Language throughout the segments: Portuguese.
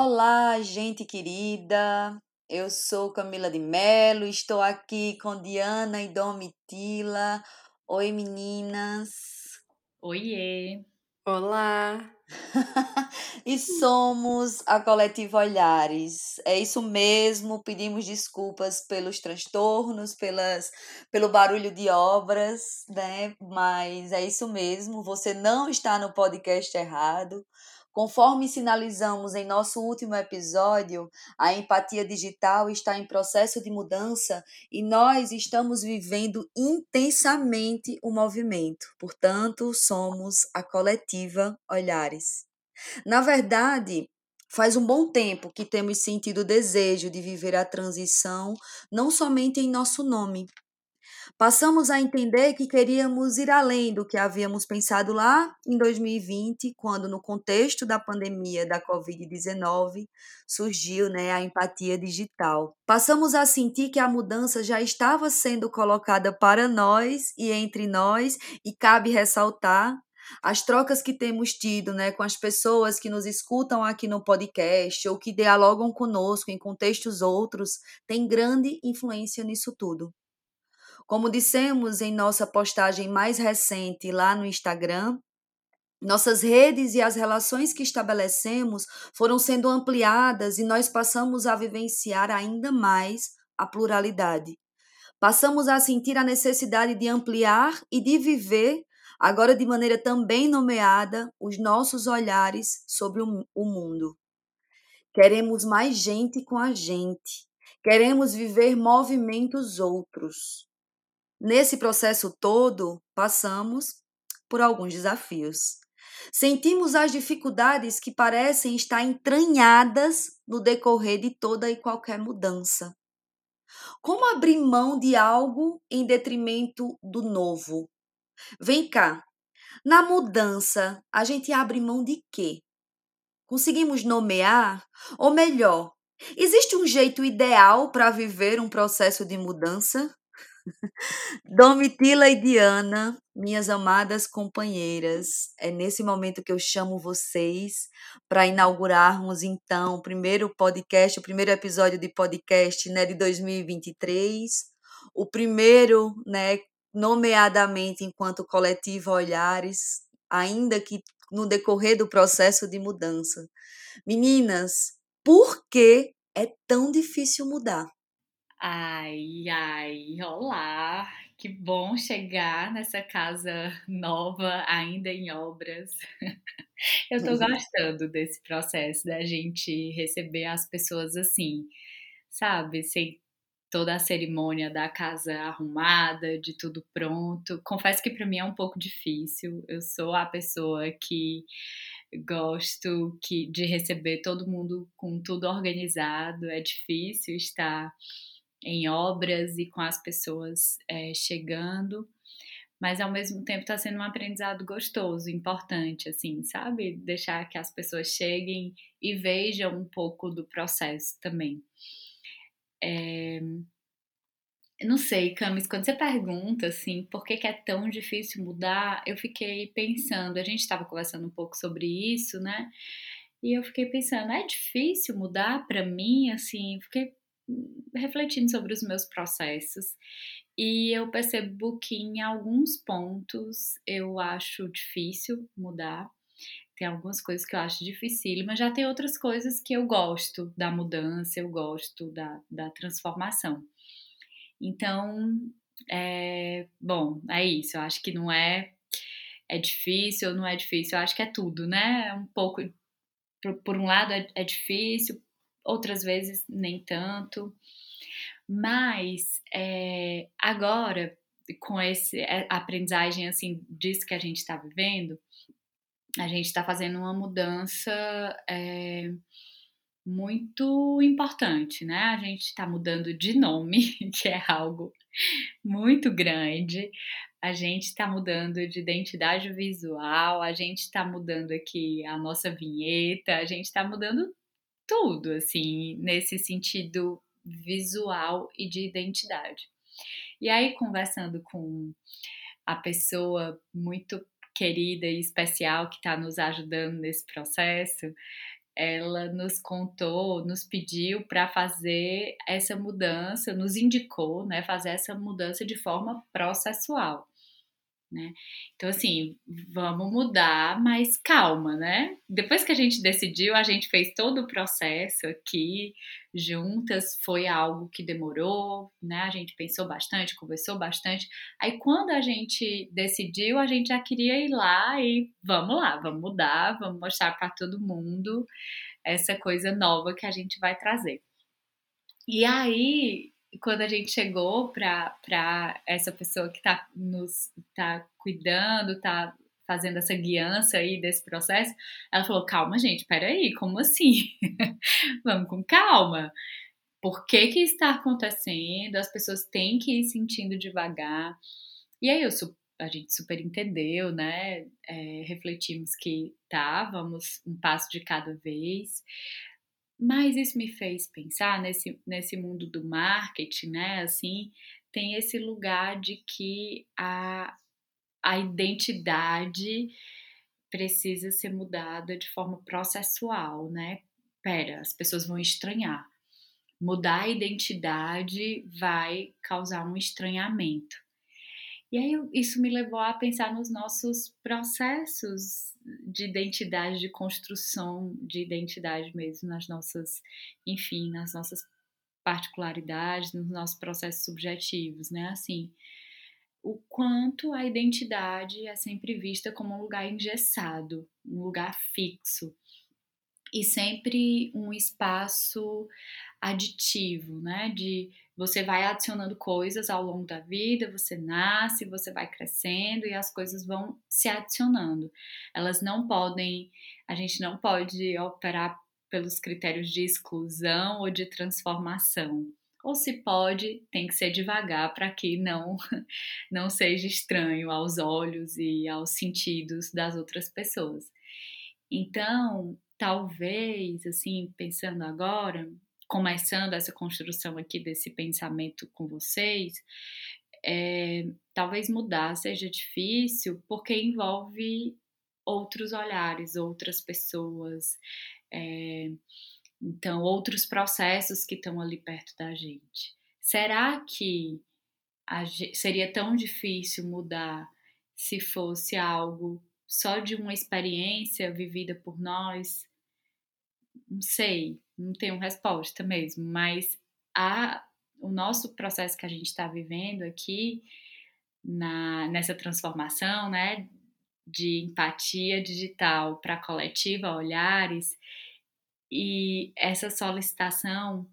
Olá, gente querida. Eu sou Camila de Melo, estou aqui com Diana e Domitila. Oi, meninas. Oiê. Olá. e somos a Coletiva Olhares. É isso mesmo, pedimos desculpas pelos transtornos, pelas, pelo barulho de obras, né? Mas é isso mesmo, você não está no podcast errado. Conforme sinalizamos em nosso último episódio, a empatia digital está em processo de mudança e nós estamos vivendo intensamente o movimento. Portanto, somos a coletiva Olhares. Na verdade, Faz um bom tempo que temos sentido o desejo de viver a transição não somente em nosso nome, Passamos a entender que queríamos ir além do que havíamos pensado lá em 2020, quando, no contexto da pandemia da Covid-19, surgiu né, a empatia digital. Passamos a sentir que a mudança já estava sendo colocada para nós e entre nós, e cabe ressaltar as trocas que temos tido né, com as pessoas que nos escutam aqui no podcast ou que dialogam conosco em contextos outros têm grande influência nisso tudo. Como dissemos em nossa postagem mais recente lá no Instagram, nossas redes e as relações que estabelecemos foram sendo ampliadas e nós passamos a vivenciar ainda mais a pluralidade. Passamos a sentir a necessidade de ampliar e de viver, agora de maneira também nomeada, os nossos olhares sobre o mundo. Queremos mais gente com a gente. Queremos viver movimentos outros. Nesse processo todo, passamos por alguns desafios. Sentimos as dificuldades que parecem estar entranhadas no decorrer de toda e qualquer mudança. Como abrir mão de algo em detrimento do novo? Vem cá. Na mudança, a gente abre mão de quê? Conseguimos nomear? Ou melhor, existe um jeito ideal para viver um processo de mudança? Domitila e Diana, minhas amadas companheiras, é nesse momento que eu chamo vocês para inaugurarmos então o primeiro podcast, o primeiro episódio de podcast, né, de 2023, o primeiro, né, nomeadamente enquanto coletivo Olhares, ainda que no decorrer do processo de mudança. Meninas, por que é tão difícil mudar? Ai, ai, olá! Que bom chegar nessa casa nova, ainda em obras. Eu tô uhum. gostando desse processo da gente receber as pessoas assim, sabe? Sem toda a cerimônia da casa arrumada, de tudo pronto. Confesso que para mim é um pouco difícil. Eu sou a pessoa que gosto que, de receber todo mundo com tudo organizado. É difícil estar em obras e com as pessoas é, chegando, mas ao mesmo tempo está sendo um aprendizado gostoso, importante, assim, sabe? Deixar que as pessoas cheguem e vejam um pouco do processo também. É... Não sei, Camis, quando você pergunta assim, por que, que é tão difícil mudar, eu fiquei pensando, a gente estava conversando um pouco sobre isso, né? E eu fiquei pensando, é difícil mudar para mim, assim, fiquei refletindo sobre os meus processos e eu percebo que em alguns pontos eu acho difícil mudar. Tem algumas coisas que eu acho difícil, mas já tem outras coisas que eu gosto da mudança, eu gosto da, da transformação. Então, é, bom, é isso. Eu acho que não é é difícil ou não é difícil. Eu acho que é tudo, né? É um pouco, por, por um lado é, é difícil, outras vezes nem tanto. Mas é, agora, com esse é, aprendizagem assim disso que a gente está vivendo, a gente está fazendo uma mudança é, muito importante, né? A gente está mudando de nome, que é algo muito grande. A gente está mudando de identidade visual, a gente está mudando aqui a nossa vinheta, a gente está mudando tudo, assim, nesse sentido visual e de identidade. E aí, conversando com a pessoa muito querida e especial que está nos ajudando nesse processo, ela nos contou, nos pediu para fazer essa mudança, nos indicou, né, fazer essa mudança de forma processual né? Então, assim, vamos mudar, mas calma, né? Depois que a gente decidiu, a gente fez todo o processo aqui juntas, foi algo que demorou, né? A gente pensou bastante, conversou bastante. Aí, quando a gente decidiu, a gente já queria ir lá e vamos lá, vamos mudar, vamos mostrar para todo mundo essa coisa nova que a gente vai trazer. E aí, quando a gente chegou para essa pessoa que está nos tá cuidando, está fazendo essa guiança aí desse processo, ela falou: calma, gente, peraí, como assim? Vamos com calma. Por que que está acontecendo? As pessoas têm que ir sentindo devagar. E aí eu, a gente super entendeu, né? É, refletimos que tá, vamos um passo de cada vez. Mas isso me fez pensar nesse, nesse mundo do marketing, né? Assim, tem esse lugar de que a, a identidade precisa ser mudada de forma processual, né? Pera, as pessoas vão estranhar. Mudar a identidade vai causar um estranhamento. E aí isso me levou a pensar nos nossos processos de identidade, de construção de identidade mesmo, nas nossas, enfim, nas nossas particularidades, nos nossos processos subjetivos, né? Assim, o quanto a identidade é sempre vista como um lugar engessado, um lugar fixo e sempre um espaço aditivo, né? De você vai adicionando coisas ao longo da vida, você nasce, você vai crescendo e as coisas vão se adicionando. Elas não podem, a gente não pode operar pelos critérios de exclusão ou de transformação. Ou se pode, tem que ser devagar para que não não seja estranho aos olhos e aos sentidos das outras pessoas. Então, talvez, assim, pensando agora, começando essa construção aqui desse pensamento com vocês, é, talvez mudar seja difícil porque envolve outros olhares, outras pessoas, é, então outros processos que estão ali perto da gente. Será que a, seria tão difícil mudar se fosse algo só de uma experiência vivida por nós? Não sei, não tenho resposta mesmo, mas a, o nosso processo que a gente está vivendo aqui na, nessa transformação, né, de empatia digital para coletiva, olhares, e essa solicitação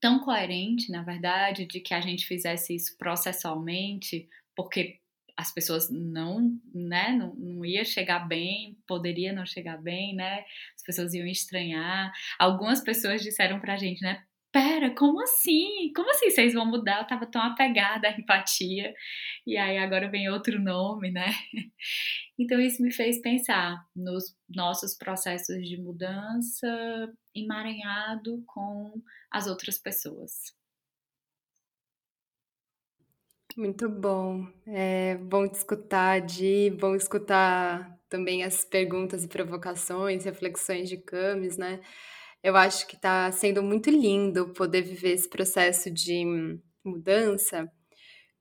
tão coerente, na verdade, de que a gente fizesse isso processualmente, porque as pessoas não, né, não, não ia chegar bem, poderia não chegar bem, né? As pessoas iam estranhar. Algumas pessoas disseram pra gente, né? Pera, como assim? Como assim vocês vão mudar? Eu tava tão apegada à empatia. E aí agora vem outro nome, né? Então isso me fez pensar nos nossos processos de mudança emaranhado com as outras pessoas. Muito bom. É bom te escutar, Di, bom escutar também as perguntas e provocações, reflexões de Camis, né? Eu acho que está sendo muito lindo poder viver esse processo de mudança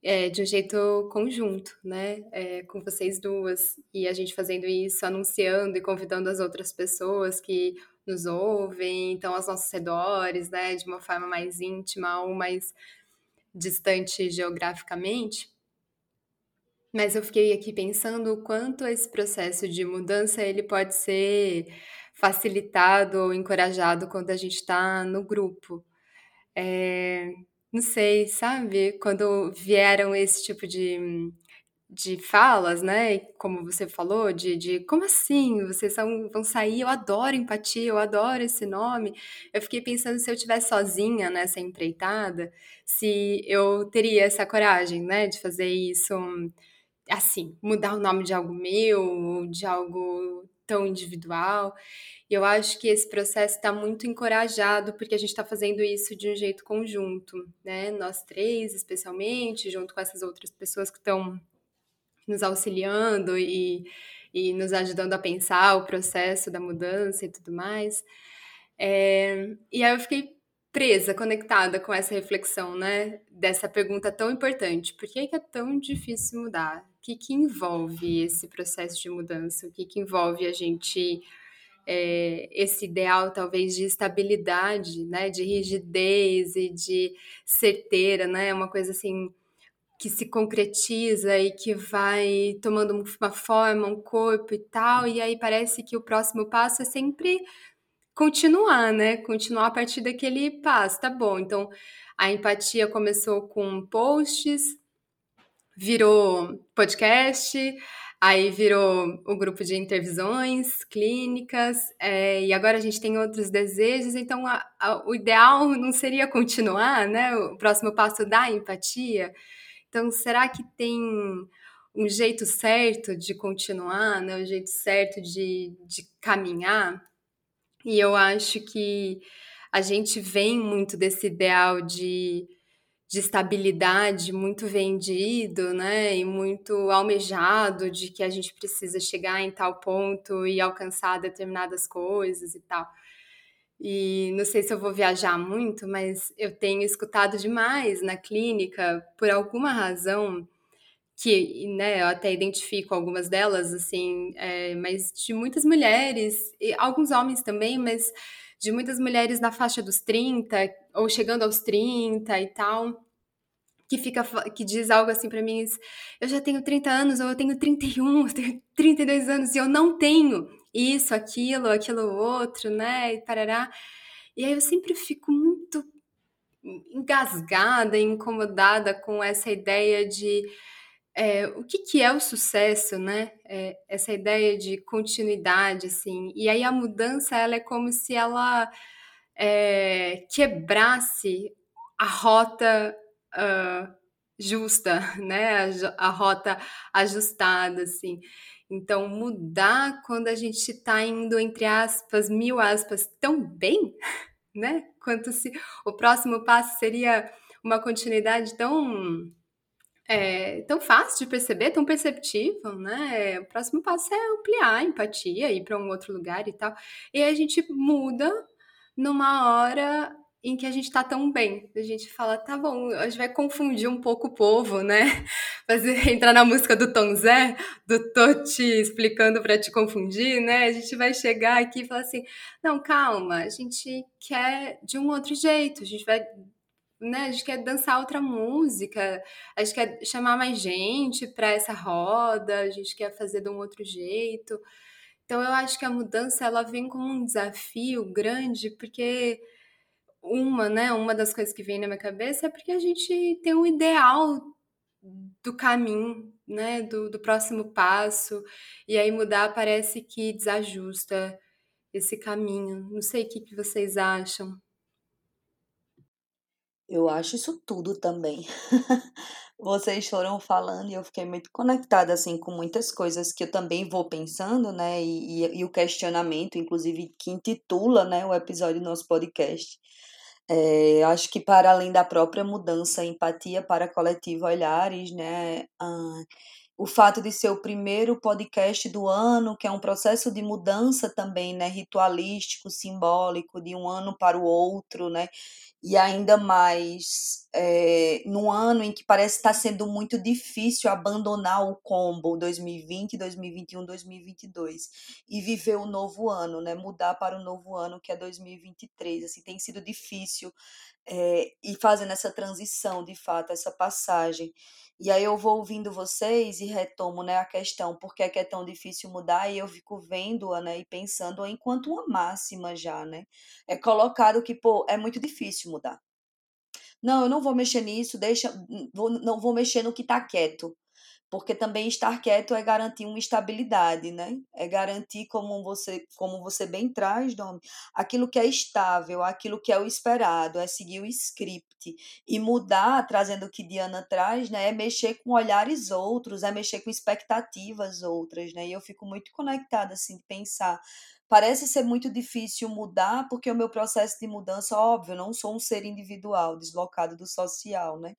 é, de um jeito conjunto, né? É, com vocês duas, e a gente fazendo isso, anunciando e convidando as outras pessoas que nos ouvem, então aos nossos redores, né? De uma forma mais íntima ou mais distante geograficamente. Mas eu fiquei aqui pensando o quanto esse processo de mudança ele pode ser facilitado ou encorajado quando a gente está no grupo. É, não sei, sabe? Quando vieram esse tipo de de falas, né? Como você falou, de, de como assim? Vocês são, vão sair? Eu adoro empatia, eu adoro esse nome. Eu fiquei pensando se eu tivesse sozinha nessa empreitada, se eu teria essa coragem, né? De fazer isso assim, mudar o nome de algo meu, de algo tão individual. E eu acho que esse processo está muito encorajado porque a gente está fazendo isso de um jeito conjunto, né? Nós três, especialmente, junto com essas outras pessoas que estão nos auxiliando e, e nos ajudando a pensar o processo da mudança e tudo mais. É, e aí eu fiquei presa, conectada com essa reflexão, né? Dessa pergunta tão importante: por que é tão difícil mudar? O que, que envolve esse processo de mudança? O que, que envolve a gente é, esse ideal talvez de estabilidade, né, de rigidez e de certeira, né, uma coisa assim que se concretiza e que vai tomando uma forma, um corpo e tal, e aí parece que o próximo passo é sempre continuar, né, continuar a partir daquele passo, tá bom? Então a empatia começou com posts, virou podcast, Aí virou o grupo de intervisões clínicas, é, e agora a gente tem outros desejos, então a, a, o ideal não seria continuar, né? O próximo passo da empatia. Então, será que tem um jeito certo de continuar, né? Um jeito certo de, de caminhar? E eu acho que a gente vem muito desse ideal de de estabilidade muito vendido, né, e muito almejado de que a gente precisa chegar em tal ponto e alcançar determinadas coisas e tal. E não sei se eu vou viajar muito, mas eu tenho escutado demais na clínica, por alguma razão, que, né, eu até identifico algumas delas, assim, é, mas de muitas mulheres, e alguns homens também, mas de muitas mulheres na faixa dos 30 ou chegando aos 30 e tal, que fica que diz algo assim para mim, eu já tenho 30 anos ou eu tenho 31, eu tenho 32 anos e eu não tenho isso, aquilo, aquilo outro, né? E parará. E aí eu sempre fico muito engasgada, incomodada com essa ideia de é, o que, que é o sucesso, né? É, essa ideia de continuidade, assim. E aí a mudança, ela é como se ela é, quebrasse a rota uh, justa, né? A, a, rota ajustada, assim. Então, mudar quando a gente está indo, entre aspas, mil aspas, tão bem, né? Quanto se o próximo passo seria uma continuidade tão é, tão fácil de perceber, tão perceptível, né? O próximo passo é ampliar a empatia, ir para um outro lugar e tal. E aí a gente muda numa hora em que a gente tá tão bem. A gente fala, tá bom, a gente vai confundir um pouco o povo, né? Fazer, entrar na música do Tom Zé, do tô te explicando para te confundir, né? A gente vai chegar aqui e falar assim, não, calma, a gente quer de um outro jeito, a gente vai né, a gente quer dançar outra música, a gente quer chamar mais gente para essa roda, a gente quer fazer de um outro jeito. Então eu acho que a mudança ela vem como um desafio grande, porque uma, né, uma das coisas que vem na minha cabeça é porque a gente tem um ideal do caminho, né, do, do próximo passo, e aí mudar parece que desajusta esse caminho. Não sei o que, que vocês acham. Eu acho isso tudo também. Vocês foram falando e eu fiquei muito conectada assim com muitas coisas que eu também vou pensando, né? E, e, e o questionamento, inclusive, que intitula né, o episódio do nosso podcast. É, acho que para além da própria mudança, empatia para coletivo olhares, né? Ah, o fato de ser o primeiro podcast do ano, que é um processo de mudança também, né, ritualístico, simbólico, de um ano para o outro, né, e ainda mais é, num ano em que parece estar sendo muito difícil abandonar o combo 2020, 2021, 2022 e viver o novo ano, né, mudar para o novo ano que é 2023, assim, tem sido difícil é, e fazendo essa transição, de fato, essa passagem. E aí eu vou ouvindo vocês e retomo, né, a questão por que é, que é tão difícil mudar e eu fico vendo-a, né, e pensando enquanto uma máxima já, né? É colocado que, pô, é muito difícil mudar. Não, eu não vou mexer nisso, deixa, vou, não vou mexer no que tá quieto porque também estar quieto é garantir uma estabilidade, né? É garantir, como você, como você bem traz, Domi, aquilo que é estável, aquilo que é o esperado, é seguir o script. E mudar, trazendo o que Diana traz, né? É mexer com olhares outros, é mexer com expectativas outras, né? E eu fico muito conectada, assim, de pensar parece ser muito difícil mudar, porque o meu processo de mudança, óbvio, eu não sou um ser individual, deslocado do social, né?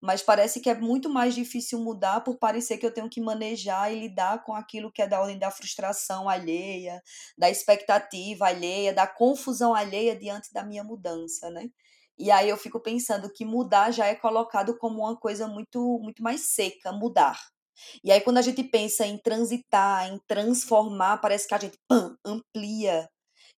mas parece que é muito mais difícil mudar por parecer que eu tenho que manejar e lidar com aquilo que é da ordem da frustração alheia, da expectativa alheia, da confusão alheia diante da minha mudança, né? E aí eu fico pensando que mudar já é colocado como uma coisa muito muito mais seca, mudar. E aí quando a gente pensa em transitar, em transformar, parece que a gente pam, amplia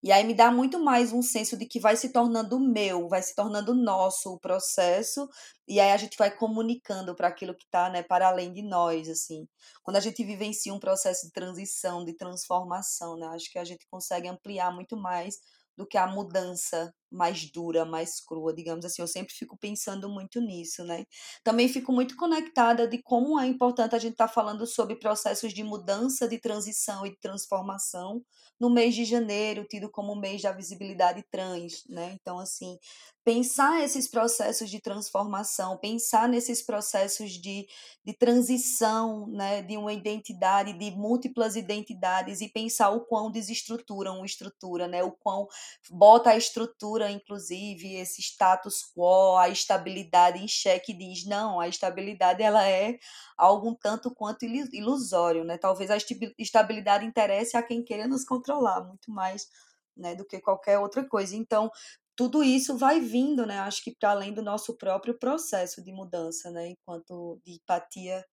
e aí me dá muito mais um senso de que vai se tornando meu, vai se tornando nosso o processo, e aí a gente vai comunicando para aquilo que está né, para além de nós, assim. Quando a gente vivencia um processo de transição, de transformação, né, acho que a gente consegue ampliar muito mais do que a mudança mais dura, mais crua, digamos assim. Eu sempre fico pensando muito nisso, né? Também fico muito conectada de como é importante a gente estar tá falando sobre processos de mudança, de transição e de transformação no mês de janeiro, tido como mês da visibilidade trans, né? Então, assim, pensar esses processos de transformação, pensar nesses processos de, de transição, né, de uma identidade, de múltiplas identidades e pensar o quão desestruturam uma estrutura, né, o quão bota a estrutura, inclusive, esse status quo, a estabilidade em xeque diz, não, a estabilidade ela é algo um tanto quanto ilusório, né, talvez a estabilidade interesse a quem queira nos controlar, muito mais né, do que qualquer outra coisa. Então, tudo isso vai vindo, né? Acho que para além do nosso próprio processo de mudança, né? Enquanto de empatia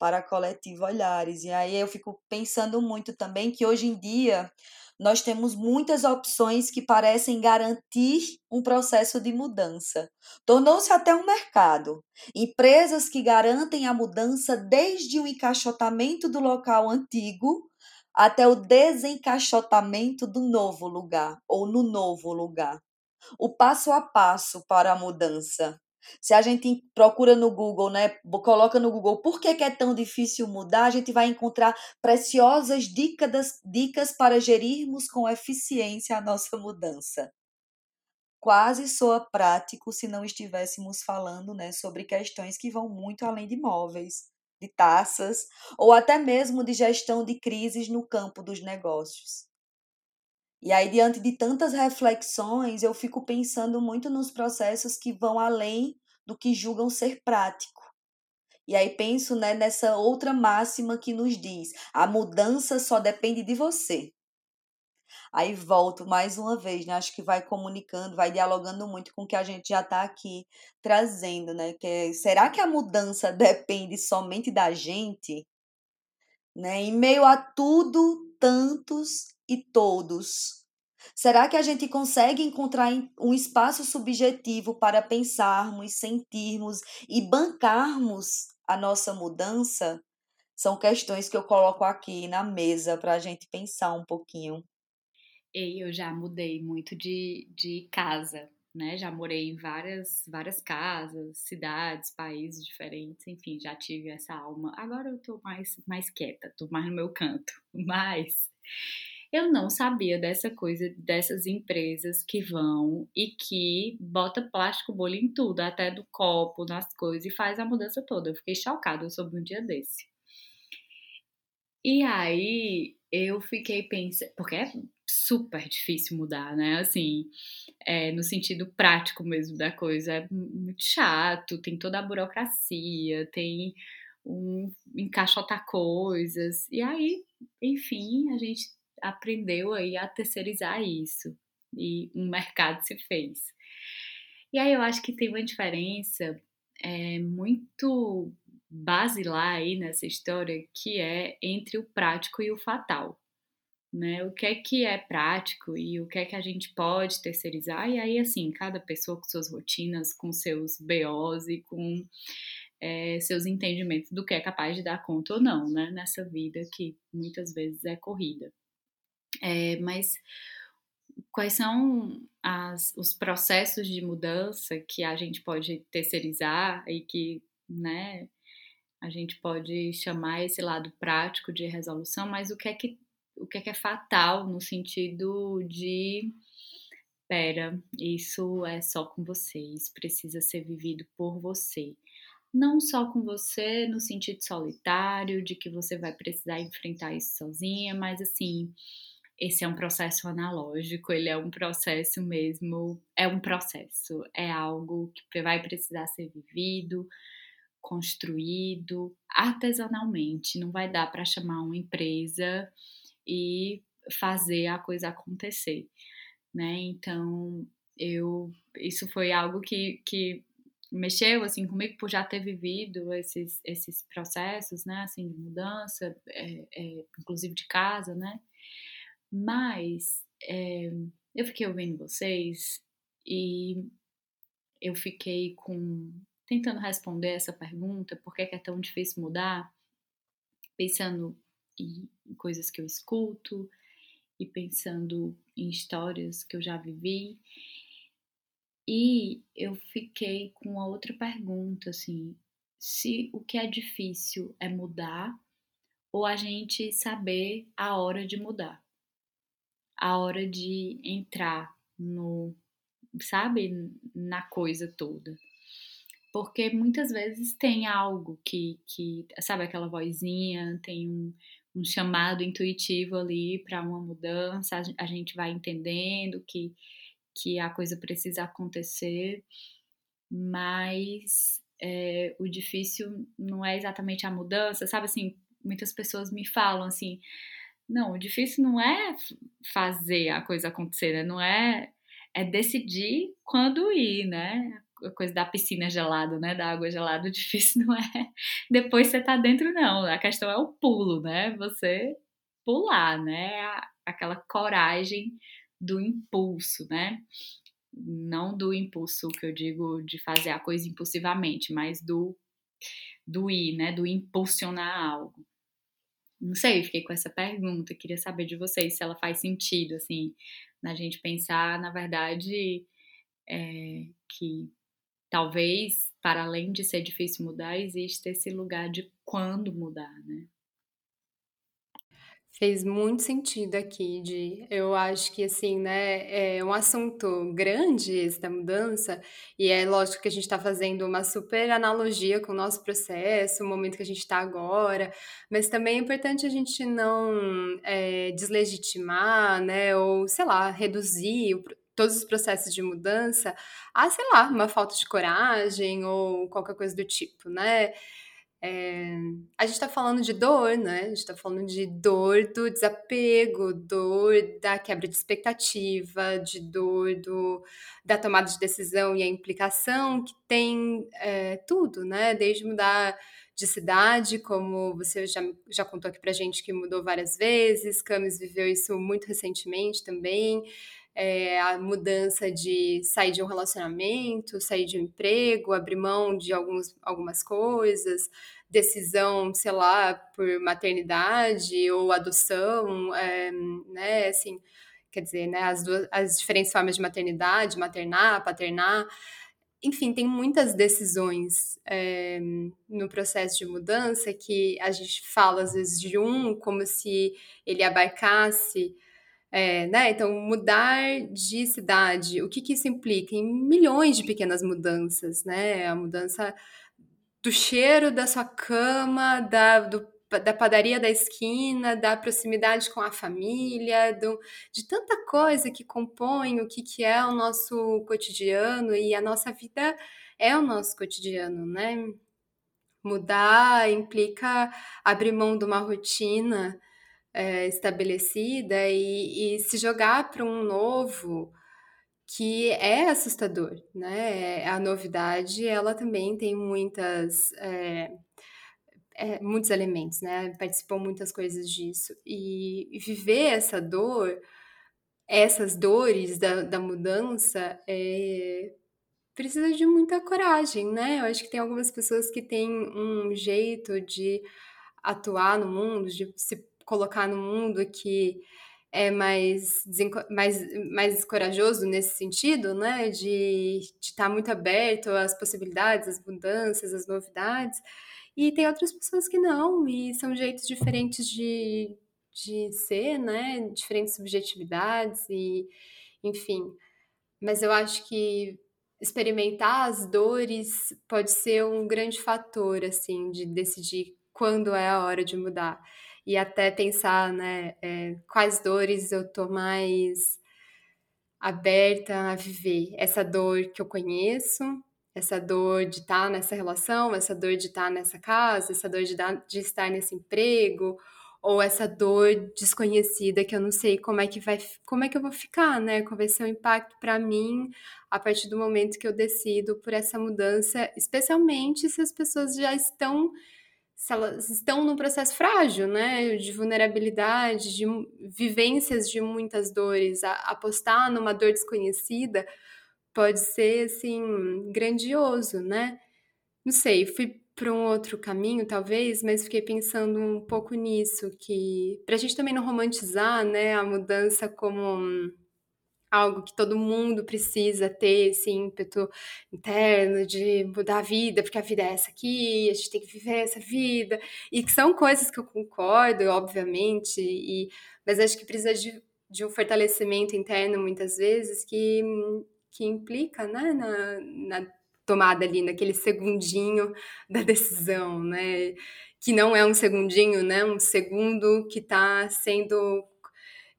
para coletivo olhares. E aí eu fico pensando muito também que hoje em dia nós temos muitas opções que parecem garantir um processo de mudança. Tornou-se até um mercado. Empresas que garantem a mudança desde o encaixotamento do local antigo até o desencaixotamento do novo lugar ou no novo lugar o passo a passo para a mudança. Se a gente procura no Google, né, coloca no Google por que, é tão difícil mudar, a gente vai encontrar preciosas dicas, dicas para gerirmos com eficiência a nossa mudança. Quase soa prático se não estivéssemos falando né, sobre questões que vão muito além de móveis, de taças ou até mesmo de gestão de crises no campo dos negócios. E aí, diante de tantas reflexões, eu fico pensando muito nos processos que vão além do que julgam ser prático. E aí penso né, nessa outra máxima que nos diz: a mudança só depende de você. Aí volto mais uma vez, né? Acho que vai comunicando, vai dialogando muito com o que a gente já está aqui trazendo, né? Que é, será que a mudança depende somente da gente? Né? Em meio a tudo, tantos e todos. Será que a gente consegue encontrar um espaço subjetivo para pensarmos, sentirmos e bancarmos a nossa mudança? São questões que eu coloco aqui na mesa para a gente pensar um pouquinho. Eu já mudei muito de, de casa, né? Já morei em várias, várias casas, cidades, países diferentes, enfim, já tive essa alma. Agora eu tô mais, mais quieta, tô mais no meu canto. Mas eu não sabia dessa coisa, dessas empresas que vão e que bota plástico bolha em tudo, até do copo, nas coisas, e faz a mudança toda. Eu fiquei chocada sobre um dia desse. E aí eu fiquei pensando, porque é super difícil mudar, né? Assim, é, no sentido prático mesmo da coisa, é muito chato, tem toda a burocracia, tem um encaixotar coisas, e aí, enfim, a gente aprendeu aí a terceirizar isso e um mercado se fez. E aí eu acho que tem uma diferença é, muito basilar aí nessa história que é entre o prático e o fatal. Né? O que é que é prático e o que é que a gente pode terceirizar, e aí, assim, cada pessoa com suas rotinas, com seus BOs e com é, seus entendimentos do que é capaz de dar conta ou não, né? Nessa vida que muitas vezes é corrida. É, mas quais são as, os processos de mudança que a gente pode terceirizar e que, né, a gente pode chamar esse lado prático de resolução, mas o que é que, o que, é, que é fatal no sentido de pera, isso é só com vocês, precisa ser vivido por você. Não só com você no sentido solitário, de que você vai precisar enfrentar isso sozinha, mas assim, esse é um processo analógico, ele é um processo mesmo, é um processo, é algo que vai precisar ser vivido construído artesanalmente. Não vai dar para chamar uma empresa e fazer a coisa acontecer, né? Então, eu isso foi algo que, que mexeu assim comigo por já ter vivido esses, esses processos, né, assim de mudança, é, é, inclusive de casa, né? Mas é, eu fiquei ouvindo vocês e eu fiquei com tentando responder essa pergunta, por que é tão difícil mudar, pensando em coisas que eu escuto e pensando em histórias que eu já vivi. E eu fiquei com a outra pergunta, assim, se o que é difícil é mudar ou a gente saber a hora de mudar, a hora de entrar no, sabe, na coisa toda. Porque muitas vezes tem algo que, que sabe, aquela vozinha, tem um, um chamado intuitivo ali para uma mudança, a gente vai entendendo que, que a coisa precisa acontecer, mas é, o difícil não é exatamente a mudança, sabe assim, muitas pessoas me falam assim, não, o difícil não é fazer a coisa acontecer, né? não é é decidir quando ir, né? A coisa da piscina gelada, né? Da água gelada, o difícil não é depois você tá dentro, não. A questão é o pulo, né? Você pular, né? Aquela coragem do impulso, né? Não do impulso que eu digo de fazer a coisa impulsivamente, mas do do ir, né? Do impulsionar algo. Não sei, fiquei com essa pergunta, queria saber de vocês se ela faz sentido, assim, na gente pensar, na verdade, é, que talvez, para além de ser difícil mudar, existe esse lugar de quando mudar, né? Fez muito sentido aqui, de eu acho que assim, né, é um assunto grande esse da mudança, e é lógico que a gente está fazendo uma super analogia com o nosso processo, o momento que a gente está agora, mas também é importante a gente não é, deslegitimar, né, ou sei lá, reduzir o, todos os processos de mudança a, sei lá, uma falta de coragem ou qualquer coisa do tipo, né? É, a gente está falando de dor, né? A gente está falando de dor do desapego, dor da quebra de expectativa, de dor do, da tomada de decisão e a implicação que tem é, tudo, né? Desde mudar de cidade, como você já, já contou aqui pra gente que mudou várias vezes, Camis viveu isso muito recentemente também. É, a mudança de sair de um relacionamento, sair de um emprego, abrir mão de alguns, algumas coisas, decisão, sei lá, por maternidade ou adoção, é, né, assim, quer dizer, né, as, duas, as diferentes formas de maternidade, maternar, paternar, enfim, tem muitas decisões é, no processo de mudança que a gente fala às vezes de um como se ele abarcasse é, né? Então, mudar de cidade, o que, que isso implica? Em milhões de pequenas mudanças, né? A mudança do cheiro da sua cama, da, do, da padaria da esquina, da proximidade com a família, do, de tanta coisa que compõe o que, que é o nosso cotidiano e a nossa vida é o nosso cotidiano, né? Mudar implica abrir mão de uma rotina é, estabelecida e, e se jogar para um novo que é assustador, né? A novidade, ela também tem muitas, é, é, muitos elementos, né? Participam muitas coisas disso. E, e viver essa dor, essas dores da, da mudança, é, precisa de muita coragem, né? Eu acho que tem algumas pessoas que têm um jeito de atuar no mundo, de se colocar no mundo que é mais, mais, mais corajoso nesse sentido, né? De estar tá muito aberto às possibilidades, às mudanças, às novidades. E tem outras pessoas que não, e são jeitos diferentes de, de ser, né? Diferentes subjetividades, e enfim. Mas eu acho que experimentar as dores pode ser um grande fator, assim, de decidir quando é a hora de mudar e até pensar, né, é, quais dores eu tô mais aberta a viver. Essa dor que eu conheço, essa dor de estar tá nessa relação, essa dor de estar tá nessa casa, essa dor de, dar, de estar nesse emprego, ou essa dor desconhecida que eu não sei como é que vai, como é que eu vou ficar, né? Qual vai ser o impacto para mim a partir do momento que eu decido por essa mudança, especialmente se as pessoas já estão se elas estão num processo frágil, né, de vulnerabilidade, de vivências de muitas dores, a, apostar numa dor desconhecida pode ser assim grandioso, né? Não sei, fui para um outro caminho talvez, mas fiquei pensando um pouco nisso que para a gente também não romantizar, né, a mudança como algo que todo mundo precisa ter esse ímpeto interno de mudar a vida, porque a vida é essa aqui, a gente tem que viver essa vida, e que são coisas que eu concordo, obviamente, e, mas acho que precisa de, de um fortalecimento interno muitas vezes que, que implica né, na, na tomada ali, naquele segundinho da decisão, né? Que não é um segundinho, né? Um segundo que está sendo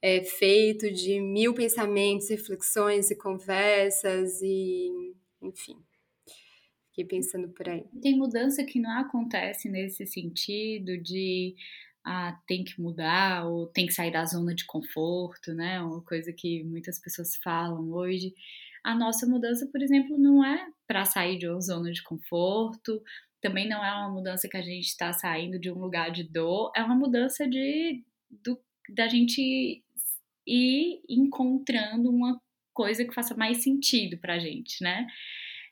é feito de mil pensamentos, reflexões e conversas e, enfim, fiquei pensando por aí. Tem mudança que não acontece nesse sentido de ah, tem que mudar ou tem que sair da zona de conforto, né? Uma coisa que muitas pessoas falam hoje. A nossa mudança, por exemplo, não é para sair de uma zona de conforto, também não é uma mudança que a gente está saindo de um lugar de dor, é uma mudança de do, da gente e encontrando uma coisa que faça mais sentido pra gente, né?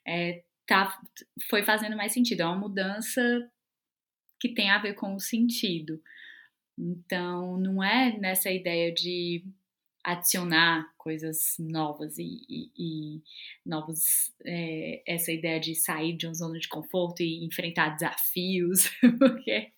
É, tá, foi fazendo mais sentido, é uma mudança que tem a ver com o sentido. Então, não é nessa ideia de adicionar coisas novas e, e, e novos é, essa ideia de sair de uma zona de conforto e enfrentar desafios, porque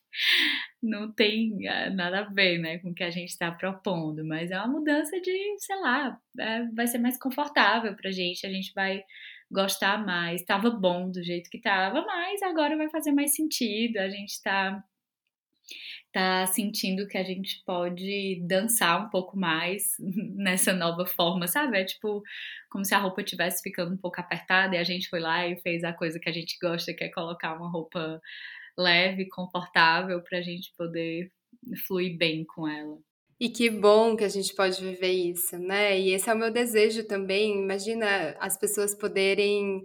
não tem ah, nada a ver né, com o que a gente está propondo, mas é uma mudança de, sei lá, é, vai ser mais confortável para a gente, a gente vai gostar mais. Estava bom do jeito que estava, mas agora vai fazer mais sentido, a gente está tá sentindo que a gente pode dançar um pouco mais nessa nova forma, sabe? É tipo como se a roupa tivesse ficando um pouco apertada e a gente foi lá e fez a coisa que a gente gosta, que é colocar uma roupa leve, confortável, para a gente poder fluir bem com ela. E que bom que a gente pode viver isso, né? E esse é o meu desejo também. Imagina as pessoas poderem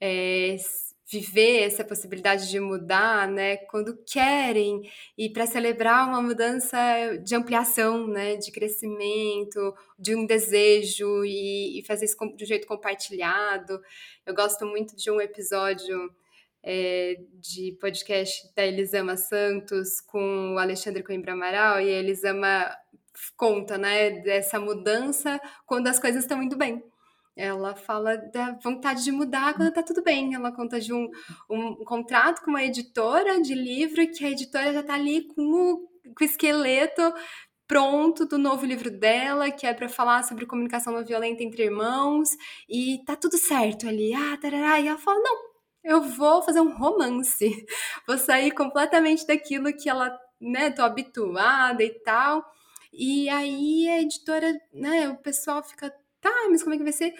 é, viver essa possibilidade de mudar, né? Quando querem e para celebrar uma mudança de ampliação, né? De crescimento, de um desejo e, e fazer isso de um jeito compartilhado. Eu gosto muito de um episódio é, de podcast da Elisama Santos com o Alexandre Coimbra Amaral, e a Elisama conta, né, dessa mudança quando as coisas estão indo bem. Ela fala da vontade de mudar quando tá tudo bem. Ela conta de um, um, contrato com uma editora de livro que a editora já tá ali com o, com o esqueleto pronto do novo livro dela, que é para falar sobre comunicação não violenta entre irmãos, e tá tudo certo ali. Ah, tarará, e ela fala: "Não, eu vou fazer um romance, vou sair completamente daquilo que ela, né, tô habituada e tal. E aí a editora, né, o pessoal fica, tá, mas como é que vai ser?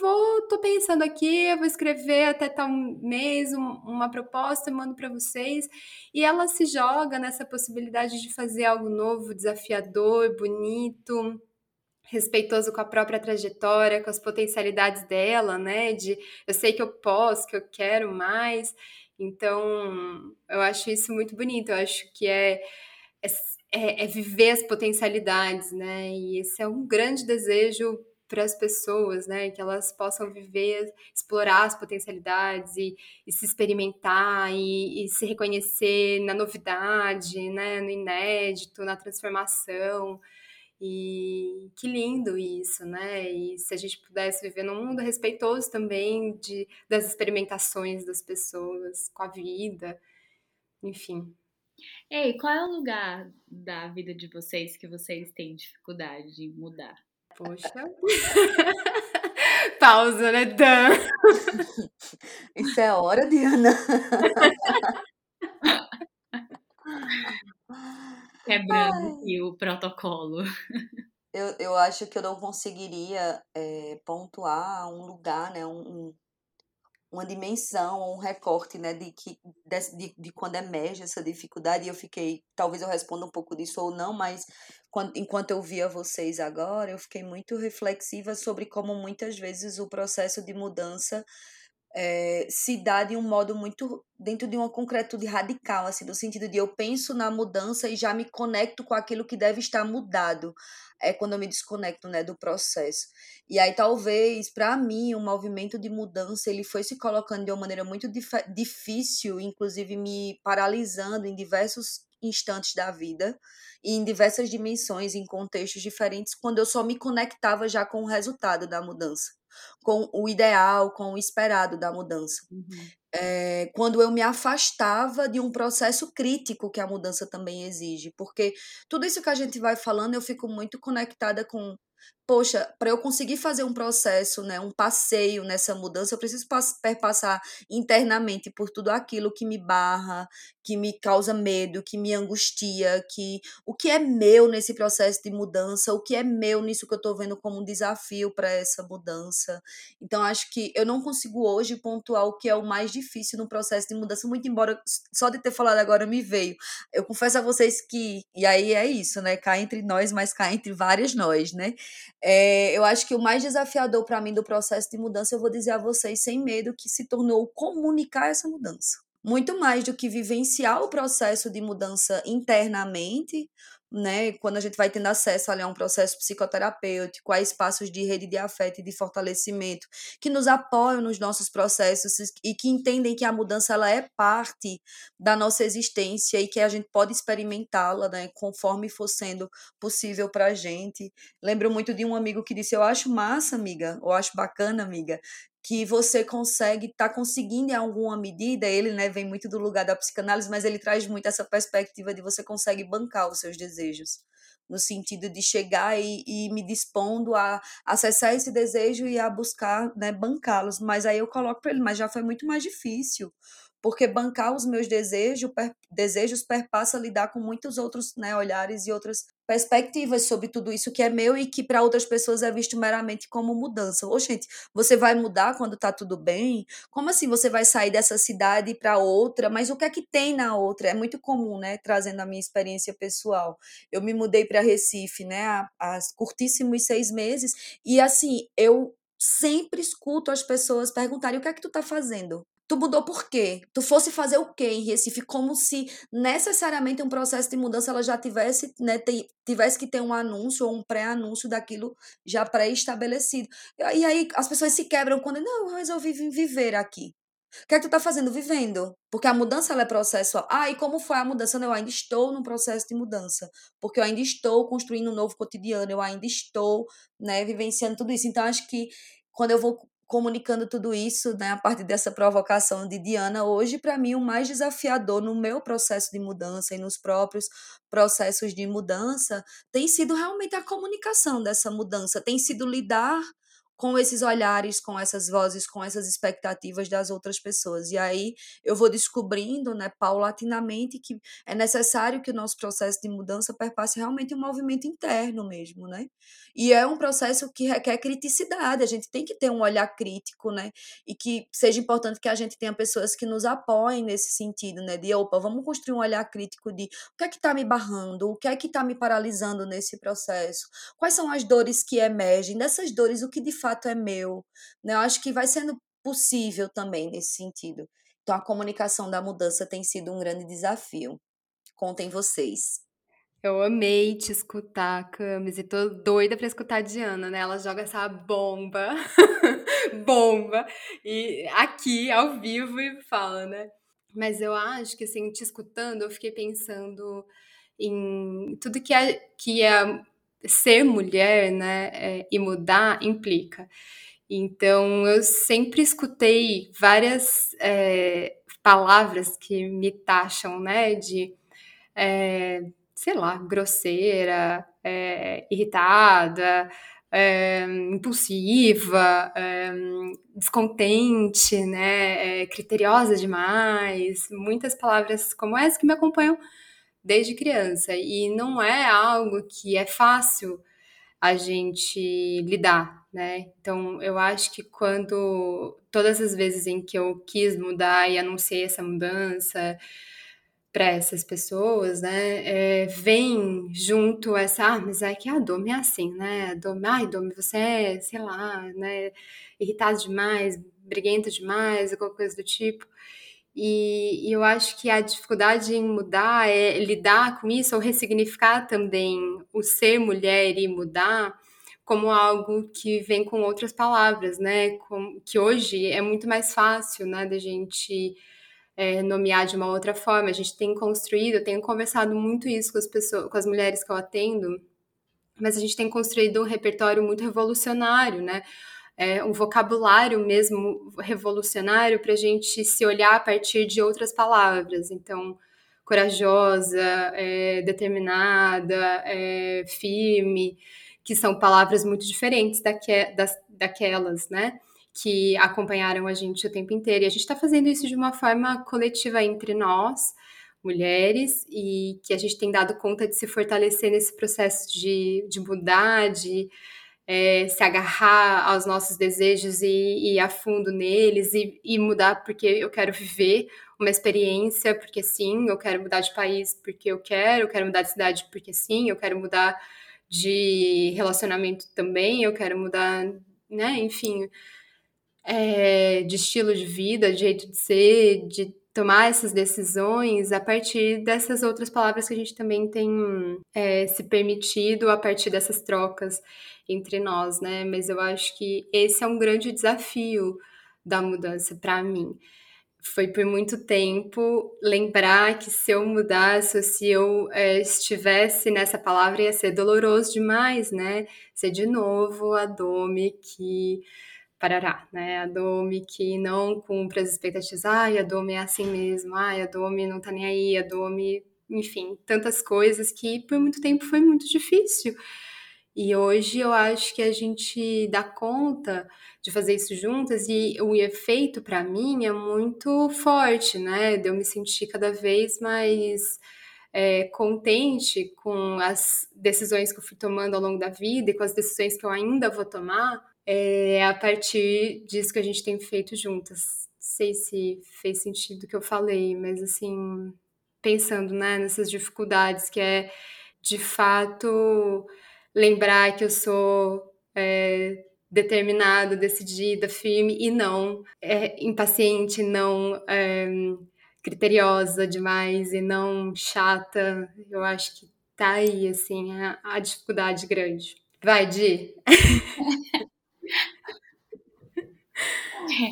Vou, tô pensando aqui, vou escrever até tal mês uma proposta, mando para vocês. E ela se joga nessa possibilidade de fazer algo novo, desafiador, bonito, respeitoso com a própria trajetória, com as potencialidades dela, né? De eu sei que eu posso, que eu quero mais. Então, eu acho isso muito bonito. Eu acho que é, é, é viver as potencialidades, né? E esse é um grande desejo para as pessoas, né? Que elas possam viver, explorar as potencialidades e, e se experimentar e, e, se reconhecer na novidade, né? No inédito, na transformação. E que lindo isso, né? E se a gente pudesse viver num mundo respeitoso também de, das experimentações das pessoas com a vida, enfim. Ei, qual é o lugar da vida de vocês que vocês têm dificuldade de mudar? Poxa. Pausa, né, Dan? Isso é hora, Diana. Quebrando aqui o protocolo. Eu, eu acho que eu não conseguiria é, pontuar um lugar, né? Um, uma dimensão, um recorte, né, de, que, de, de, de quando emerge essa dificuldade, e eu fiquei, talvez eu responda um pouco disso ou não, mas quando, enquanto eu via vocês agora, eu fiquei muito reflexiva sobre como muitas vezes o processo de mudança é, se dá de um modo muito dentro de uma concretude radical, assim, no sentido de eu penso na mudança e já me conecto com aquilo que deve estar mudado. É quando eu me desconecto, né, do processo. E aí talvez para mim o movimento de mudança ele foi se colocando de uma maneira muito difícil, inclusive me paralisando em diversos instantes da vida e em diversas dimensões, em contextos diferentes, quando eu só me conectava já com o resultado da mudança com o ideal, com o esperado da mudança. Uhum. É, quando eu me afastava de um processo crítico que a mudança também exige, porque tudo isso que a gente vai falando, eu fico muito conectada com poxa, para eu conseguir fazer um processo, né, um passeio nessa mudança, eu preciso perpassar internamente por tudo aquilo que me barra, que me causa medo, que me angustia, que o que é meu nesse processo de mudança, o que é meu nisso que eu estou vendo como um desafio para essa mudança. Então acho que eu não consigo hoje pontuar o que é o mais difícil no processo de mudança, muito embora só de ter falado agora me veio. Eu confesso a vocês que e aí é isso, né? Cá entre nós, mas cá entre várias nós, né? É, eu acho que o mais desafiador para mim do processo de mudança, eu vou dizer a vocês sem medo, que se tornou comunicar essa mudança. Muito mais do que vivenciar o processo de mudança internamente, né, quando a gente vai tendo acesso ali a um processo psicoterapêutico, a espaços de rede de afeto e de fortalecimento, que nos apoiam nos nossos processos e que entendem que a mudança ela é parte da nossa existência e que a gente pode experimentá-la, né, conforme for sendo possível para a gente. Lembro muito de um amigo que disse: Eu acho massa, amiga, eu acho bacana, amiga, que você consegue, está conseguindo em alguma medida, ele né, vem muito do lugar da psicanálise, mas ele traz muito essa perspectiva de você consegue bancar os seus desejos, no sentido de chegar e, e me dispondo a acessar esse desejo e a buscar né, bancá-los. Mas aí eu coloco para ele, mas já foi muito mais difícil, porque bancar os meus desejos, per, desejos perpassa lidar com muitos outros né, olhares e outras perspectivas sobre tudo isso que é meu e que para outras pessoas é visto meramente como mudança. Ô, gente, você vai mudar quando tá tudo bem? Como assim você vai sair dessa cidade para outra? Mas o que é que tem na outra? É muito comum, né, trazendo a minha experiência pessoal. Eu me mudei para Recife, né, há, há curtíssimos seis meses e assim, eu sempre escuto as pessoas perguntarem o que é que tu tá fazendo? Tu mudou por quê? Tu fosse fazer o quê em Recife? Como se necessariamente um processo de mudança ela já tivesse, né, tivesse que ter um anúncio ou um pré-anúncio daquilo já pré-estabelecido. E aí as pessoas se quebram quando, não, eu resolvi viver aqui. O que é que tu tá fazendo? Vivendo. Porque a mudança ela é processo. Ah, e como foi a mudança? Não, eu ainda estou no processo de mudança. Porque eu ainda estou construindo um novo cotidiano, eu ainda estou, né, vivenciando tudo isso. Então, acho que quando eu vou comunicando tudo isso, né, a partir dessa provocação de Diana, hoje para mim o mais desafiador no meu processo de mudança e nos próprios processos de mudança tem sido realmente a comunicação dessa mudança, tem sido lidar com esses olhares, com essas vozes, com essas expectativas das outras pessoas. E aí eu vou descobrindo, né, paulatinamente, que é necessário que o nosso processo de mudança perpasse realmente um movimento interno mesmo, né? E é um processo que requer criticidade, a gente tem que ter um olhar crítico, né? E que seja importante que a gente tenha pessoas que nos apoiem nesse sentido, né? De, opa, vamos construir um olhar crítico de o que é que está me barrando, o que é que está me paralisando nesse processo, quais são as dores que emergem, dessas dores, o que de fato é meu. Né? Eu acho que vai sendo possível também nesse sentido. Então, a comunicação da mudança tem sido um grande desafio. Contem vocês. Eu amei te escutar, Camis, e tô doida pra escutar a Diana, né? Ela joga essa bomba, bomba, e aqui, ao vivo, e fala, né? Mas eu acho que, assim, te escutando, eu fiquei pensando em tudo que é, que é ser mulher, né, é, e mudar implica. Então, eu sempre escutei várias é, palavras que me taxam, né, de, é, sei lá, grosseira, é, irritada, é, impulsiva, é, descontente, né, criteriosa demais, muitas palavras como essa que me acompanham desde criança. E não é algo que é fácil a gente lidar, né? Então, eu acho que quando todas as vezes em que eu quis mudar e anunciei essa mudança para essas pessoas, né, é, vem junto essa, ah, mas é que a Domi é assim, né? A Domi, ai, Domi, você é, sei lá, né, irritado demais, briguenta demais, alguma coisa do tipo. E, e, eu acho que a dificuldade em mudar é lidar com isso, ou ressignificar também o ser mulher e mudar como algo que vem com outras palavras, né? Com, que hoje é muito mais fácil, né, da gente é, nomear de uma outra forma. A gente tem construído, eu tenho conversado muito isso com as pessoas, com as mulheres que eu atendo, mas a gente tem construído um repertório muito revolucionário, né? É, um vocabulário mesmo revolucionário para a gente se olhar a partir de outras palavras. Então, corajosa, é, determinada, é, firme, que são palavras muito diferentes daque, das, daquelas, né? que acompanharam a gente o tempo inteiro. E a gente está fazendo isso de uma forma coletiva entre nós, mulheres, e que a gente tem dado conta de se fortalecer nesse processo de, de mudar, de é, se agarrar aos nossos desejos e, ir a fundo neles e, e mudar porque eu quero viver uma experiência, porque sim, eu quero mudar de país porque eu quero, eu quero mudar de cidade porque sim, eu quero mudar de relacionamento também, eu quero mudar, né, enfim, é, de estilo de vida, de jeito de ser, de tomar essas decisões a partir dessas outras palavras que a gente também tem é, se permitido a partir dessas trocas entre nós, né? Mas eu acho que esse é um grande desafio da mudança para mim. Foi por muito tempo lembrar que se eu mudasse, se eu é, estivesse nessa palavra, ia ser doloroso demais, né? Ser de novo a Domi que parará, né? A Domi que não cumpre as expectativas, ai, a Domi é assim mesmo, ai, a Domi não tá nem aí, a Domi, enfim, tantas coisas que por muito tempo foi muito difícil. E hoje eu acho que a gente dá conta de fazer isso juntas e o efeito para mim é muito forte, né? De eu me sentir cada vez mais é, contente com as decisões que eu fui tomando ao longo da vida e com as decisões que eu ainda vou tomar, é a partir disso que a gente tem feito juntas. Não sei se fez sentido o que eu falei, mas assim, pensando né, nessas dificuldades, que é de fato lembrar que eu sou é, determinada, decidida, firme e não é, impaciente, não é, criteriosa demais e não chata. Eu acho que tá aí, assim, a, a dificuldade grande. Vai, Di!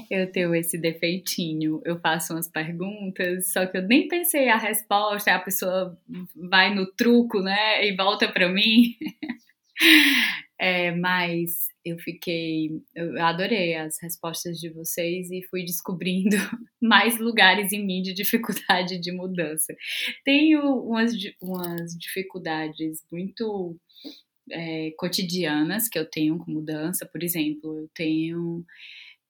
Eu tenho esse defeitinho. Eu faço umas perguntas, só que eu nem pensei a resposta, a pessoa vai no truco, né? E volta para mim. É, mas eu fiquei. Eu adorei as respostas de vocês e fui descobrindo mais lugares em mim de dificuldade de mudança. Tenho umas, umas dificuldades muito é, cotidianas que eu tenho com mudança, por exemplo, eu tenho.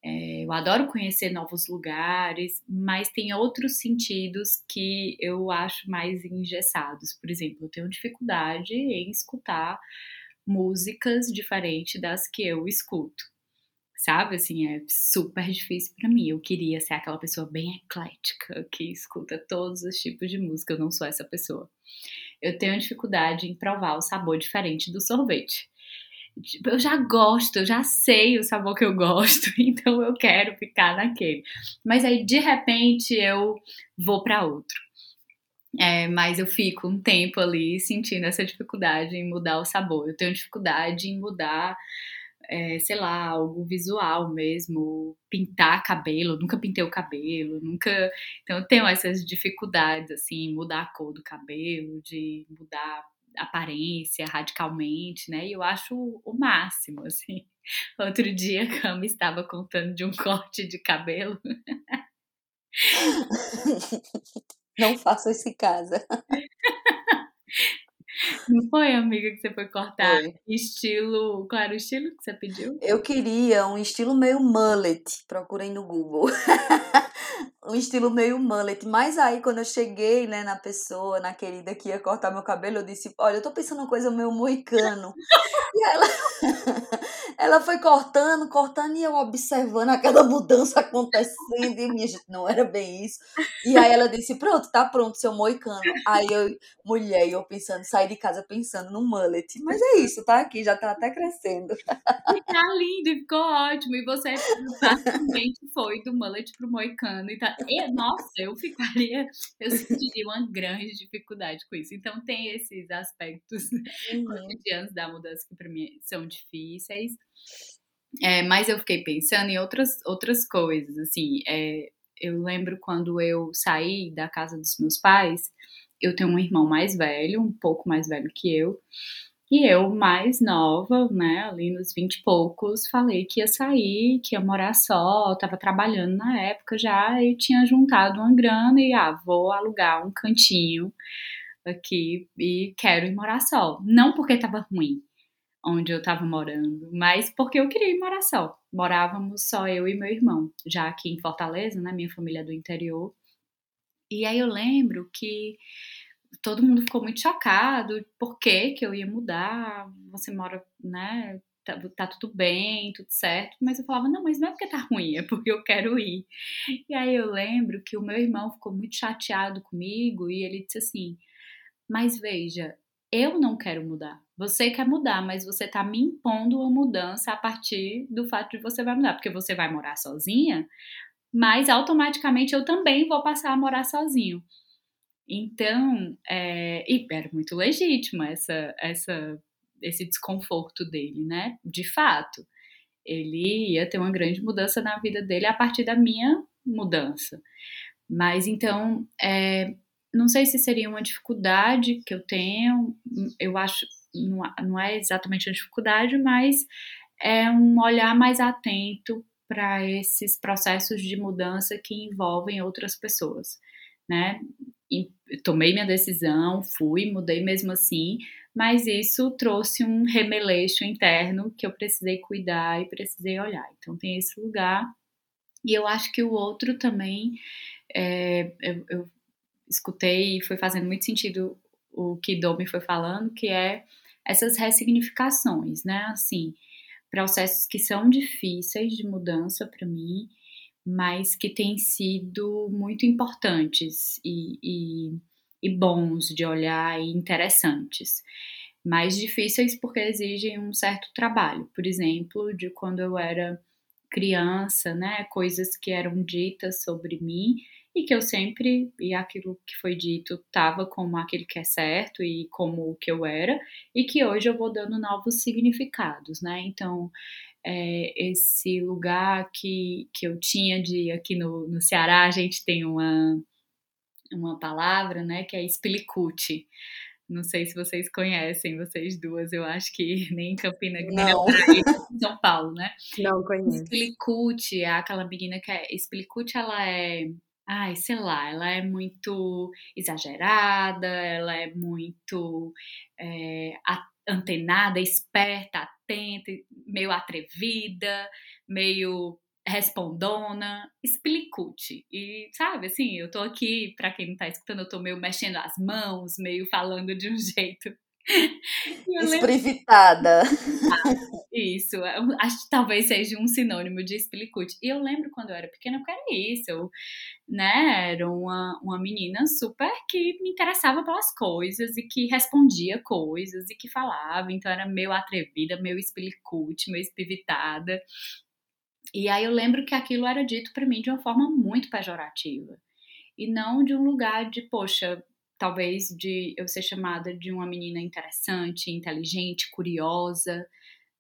É, eu adoro conhecer novos lugares, mas tem outros sentidos que eu acho mais engessados. Por exemplo, eu tenho dificuldade em escutar músicas diferentes das que eu escuto. Sabe, assim, é super difícil para mim. Eu queria ser aquela pessoa bem eclética que escuta todos os tipos de música. Eu não sou essa pessoa eu tenho dificuldade em provar o sabor diferente do sorvete. Tipo, eu já gosto, eu já sei o sabor que eu gosto, então eu quero ficar naquele. Mas aí de repente eu vou para outro. É, mas eu fico um tempo ali sentindo essa dificuldade em mudar o sabor. Eu tenho dificuldade em mudar é, sei lá, algo visual mesmo, pintar cabelo, nunca pintei o cabelo, nunca. Então eu tenho essas dificuldades, assim, mudar a cor do cabelo, de mudar aparência radicalmente, né? E eu acho o máximo, assim. Outro dia a Cama estava contando de um corte de cabelo. Não faça esse casa. Não foi, amiga, que você foi cortar foi. estilo. Qual era o estilo que você pediu? Eu queria um estilo meio mullet. Procurei no Google. um estilo meio mullet. Mas aí, quando eu cheguei, né, na pessoa, na querida que ia cortar meu cabelo, eu disse: Olha, eu tô pensando uma coisa meio moicano. e ela, ela foi cortando, cortando, e eu observando aquela mudança acontecendo. E minha gente, não era bem isso. E aí ela disse: Pronto, tá pronto, seu moicano. Aí eu, mulher, eu pensando, saí de casa pensando no mullet. Mas é isso, tá aqui, já tá até crescendo. E tá lindo, ficou ótimo. E você basicamente foi do mullet pro moicano. E tá... e, nossa, eu ficaria, eu sentiria uma grande dificuldade com isso. Então tem esses aspectos uhum. cotidianos da mudança que para mim são difíceis. É, mas eu fiquei pensando em outras, outras coisas, assim, é, eu lembro quando eu saí da casa dos meus pais, eu tenho um irmão mais velho, um pouco mais velho que eu, e eu, mais nova, né, ali nos vinte e poucos, falei que ia sair, que ia morar só, estava trabalhando na época já e tinha juntado uma grana e, ah, vou alugar um cantinho aqui e quero ir morar só. Não porque estava ruim onde eu estava morando, mas porque eu queria ir morar só. Morávamos só eu e meu irmão, já aqui em Fortaleza, né, minha família é do interior. E aí eu lembro que todo mundo ficou muito chocado, por que que eu ia mudar, você mora, né, tá, tá, tudo bem, tudo certo, mas eu falava, não, mas não é porque tá ruim, é porque eu quero ir. E aí eu lembro que o meu irmão ficou muito chateado comigo e ele disse assim, mas veja, eu não quero mudar, você quer mudar, mas você tá me impondo uma mudança a partir do fato de você vai mudar, porque você vai morar sozinha, mas automaticamente eu também vou passar a morar sozinho. Então, é, e era muito legítimo essa, essa, esse desconforto dele, né? De fato, ele ia ter uma grande mudança na vida dele a partir da minha mudança. Mas então, é, não sei se seria uma dificuldade que eu tenho, eu acho, não, não é exatamente uma dificuldade, mas é um olhar mais atento para esses processos de mudança que envolvem outras pessoas, né? tomei minha decisão, fui, mudei mesmo assim, mas isso trouxe um remeleixo interno que eu precisei cuidar e precisei olhar. Então tem esse lugar. E eu acho que o outro também, é, eu, eu, escutei e foi fazendo muito sentido o que Domi foi falando, que é essas ressignificações, né? Assim, processos que são difíceis de mudança para mim, mas que têm sido muito importantes e, e, e bons de olhar e interessantes. Mais difíceis porque exigem um certo trabalho. Por exemplo, de quando eu era criança, né, coisas que eram ditas sobre mim e que eu sempre, e aquilo que foi dito estava como aquele que é certo e como o que eu era, e que hoje eu vou dando novos significados, né? Então, é, esse lugar que, que eu tinha de aqui no, no Ceará, a gente tem uma, uma palavra, né, que é explicuti. Não sei se vocês conhecem, vocês duas, eu acho que nem em Campina, nem em São Paulo, né? Não conheço. Explicute é aquela menina que é. Explicute, ela é. Ai, sei lá, ela é muito exagerada, ela é muito é, antenada, esperta, atenta, meio atrevida, meio respondona, explicute. E sabe, assim, eu tô aqui, para quem não tá escutando, eu tô meio mexendo as mãos, meio falando de um jeito Esprevitada. Isso, acho que talvez seja um sinônimo de explicute. E eu lembro quando eu era pequena, porque era isso. Eu, né, era uma, uma menina super que me interessava pelas coisas e que respondia coisas e que falava. Então era meio atrevida, meio explicute, meio espivitada. E aí eu lembro que aquilo era dito para mim de uma forma muito pejorativa. E não de um lugar de, poxa, talvez de eu ser chamada de uma menina interessante, inteligente, curiosa,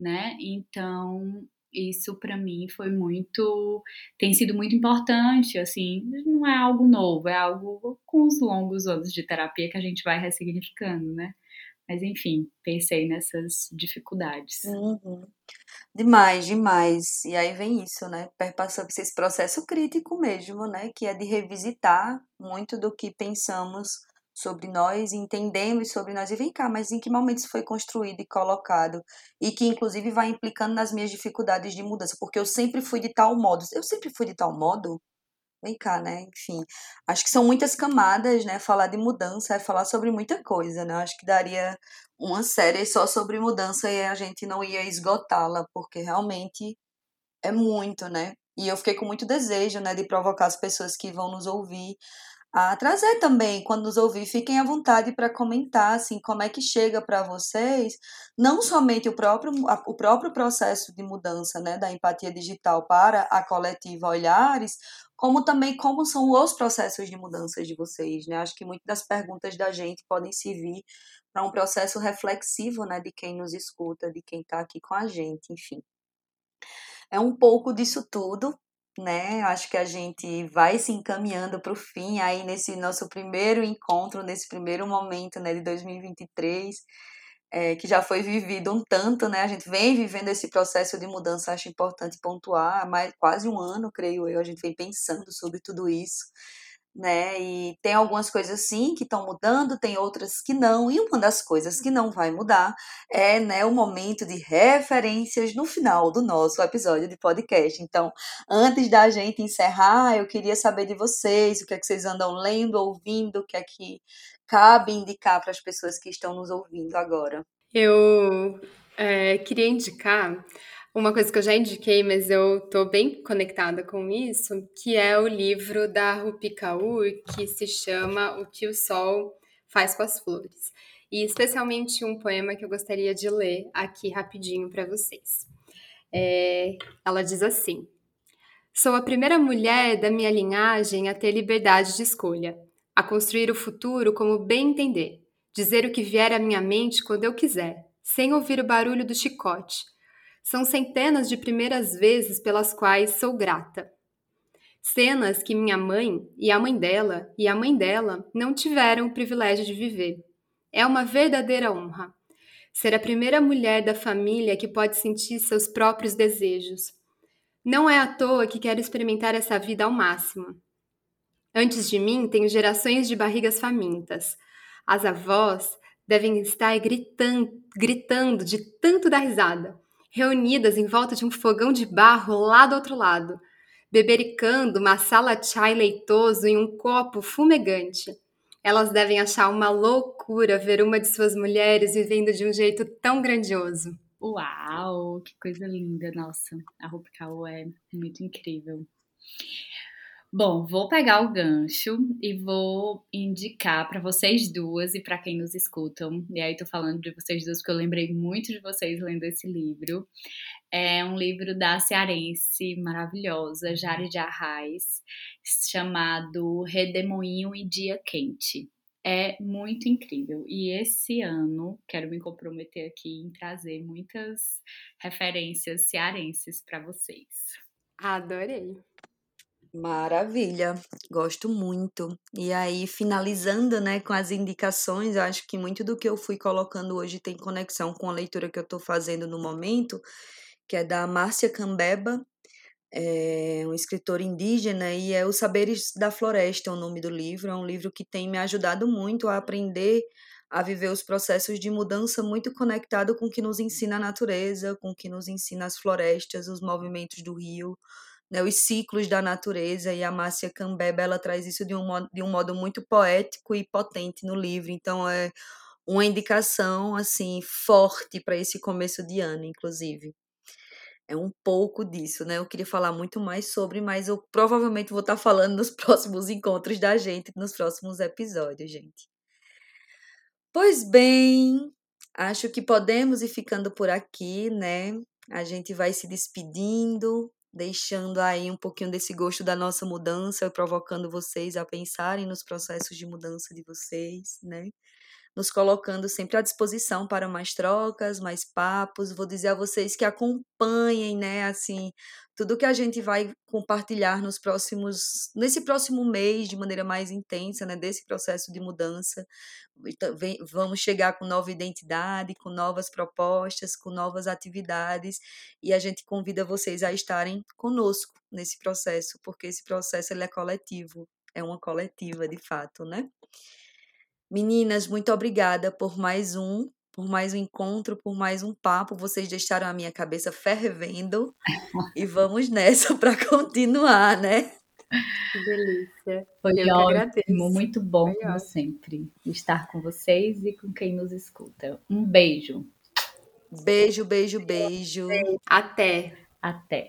né? Então, isso para mim foi muito tem sido muito importante, assim, não é algo novo, é algo com os longos anos de terapia que a gente vai ressignificando, né? Mas enfim, pensei nessas dificuldades. Uhum. Demais, demais. E aí vem isso, né? Perpassando esse processo crítico mesmo, né? Que é de revisitar muito do que pensamos sobre nós, entendemos sobre nós e vem cá, mas em que momento isso foi construído e colocado e que inclusive vai implicando nas minhas dificuldades de mudança, porque eu sempre fui de tal modo. Eu sempre fui de tal modo? vem cá, né? Enfim, acho que são muitas camadas, né? Falar de mudança é falar sobre muita coisa, né? Acho que daria uma série só sobre mudança e a gente não ia esgotá-la, porque realmente é muito, né? E eu fiquei com muito desejo, né, de provocar as pessoas que vão nos ouvir a trazer também, quando nos ouvir, fiquem à vontade para comentar, assim, como é que chega para vocês, não somente o próprio, o próprio processo de mudança, né, da empatia digital para a coletiva Olhares, como também como são os processos de mudança de vocês, né, acho que muitas das perguntas da gente podem servir para um processo reflexivo, né, de quem nos escuta, de quem está aqui com a gente, enfim. É um pouco disso tudo, né? Acho que a gente vai se encaminhando para o fim aí nesse nosso primeiro encontro, nesse primeiro momento, né, de 2023, é, que já foi vivido um tanto, né? A gente vem vivendo esse processo de mudança, acho importante pontuar, mais quase um ano, creio eu, a gente vem pensando sobre tudo isso né? E tem algumas coisas sim que estão mudando, tem outras que não. E uma das coisas que não vai mudar é, né, o momento de referências no final do nosso episódio de podcast. Então, antes da gente encerrar, eu queria saber de vocês, o que é que vocês andam lendo, ouvindo, o que é que cabe indicar para as pessoas que estão nos ouvindo agora. Eu é, queria indicar uma coisa que eu já indiquei, mas eu tô bem conectada com isso, que é o livro da Rupi Kaur, que se chama O que o Sol faz com as flores. E especialmente um poema que eu gostaria de ler aqui rapidinho para vocês. É, ela diz assim: Sou a primeira mulher da minha linhagem a ter liberdade de escolha, a construir o futuro como bem entender, dizer o que vier à minha mente quando eu quiser, sem ouvir o barulho do chicote são centenas de primeiras vezes pelas quais sou grata. Cenas que minha mãe e a mãe dela e a mãe dela não tiveram o privilégio de viver. É uma verdadeira honra. Ser a primeira mulher da família que pode sentir seus próprios desejos. Não é à toa que quero experimentar essa vida ao máximo. Antes de mim, tenho gerações de barrigas famintas. As avós devem estar gritando, gritando de tanto dar risada reunidas em volta de um fogão de barro lá do outro lado, bebericando masala chai leitoso em um copo fumegante. Elas devem achar uma loucura ver uma de suas mulheres vivendo de um jeito tão grandioso. Uau, que coisa linda, nossa. A Rupcal é muito incrível. Bom, vou pegar o gancho e vou indicar para vocês duas e para quem nos escutam. E aí tô falando de vocês duas porque eu lembrei muito de vocês lendo esse livro. É um livro da cearense maravilhosa, Jari de Arraes, chamado Redemoinho e Dia Quente. É muito incrível. E esse ano quero me comprometer aqui em trazer muitas referências cearenses para vocês. Adorei. Maravilha, gosto muito. E aí, finalizando, né, com as indicações, eu acho que muito do que eu fui colocando hoje tem conexão com a leitura que eu estou fazendo no momento, que é da Márcia Cambeba, é um escritor indígena, e é Os Saberes da Floresta, é o nome do livro. É um livro que tem me ajudado muito a aprender a viver os processos de mudança muito conectado com o que nos ensina a natureza, com o que nos ensina as florestas, os movimentos do rio, né, os ciclos da natureza, e a Márcia Cambeba ela traz isso de um, modo, de um modo muito poético e potente no livro, então é uma indicação assim forte para esse começo de ano, inclusive. É um pouco disso, né? Eu queria falar muito mais sobre, mas eu provavelmente vou estar tá falando nos próximos encontros da gente, nos próximos episódios, gente. Pois bem, acho que podemos ir ficando por aqui, né? A gente vai se despedindo deixando aí um pouquinho desse gosto da nossa mudança, provocando vocês a pensarem nos processos de mudança de vocês, né? Nos colocando sempre à disposição para mais trocas, mais papos. Vou dizer a vocês que acompanhem, né, assim, tudo que a gente vai compartilhar nos próximos, nesse próximo mês, de maneira mais intensa, né, desse processo de mudança. Vamos chegar com nova identidade, com novas propostas, com novas atividades, e a gente convida vocês a estarem conosco nesse processo, porque esse processo ele é coletivo, é uma coletiva de fato, né? Meninas, muito obrigada por mais um, por mais um encontro, por mais um papo. Vocês deixaram a minha cabeça fervendo e vamos nessa para continuar, né? Que delícia. Foi Eu ótimo, muito bom, Foi como ótimo. sempre, estar com vocês e com quem nos escuta. Um beijo. Beijo, beijo, beijo. Até. Até.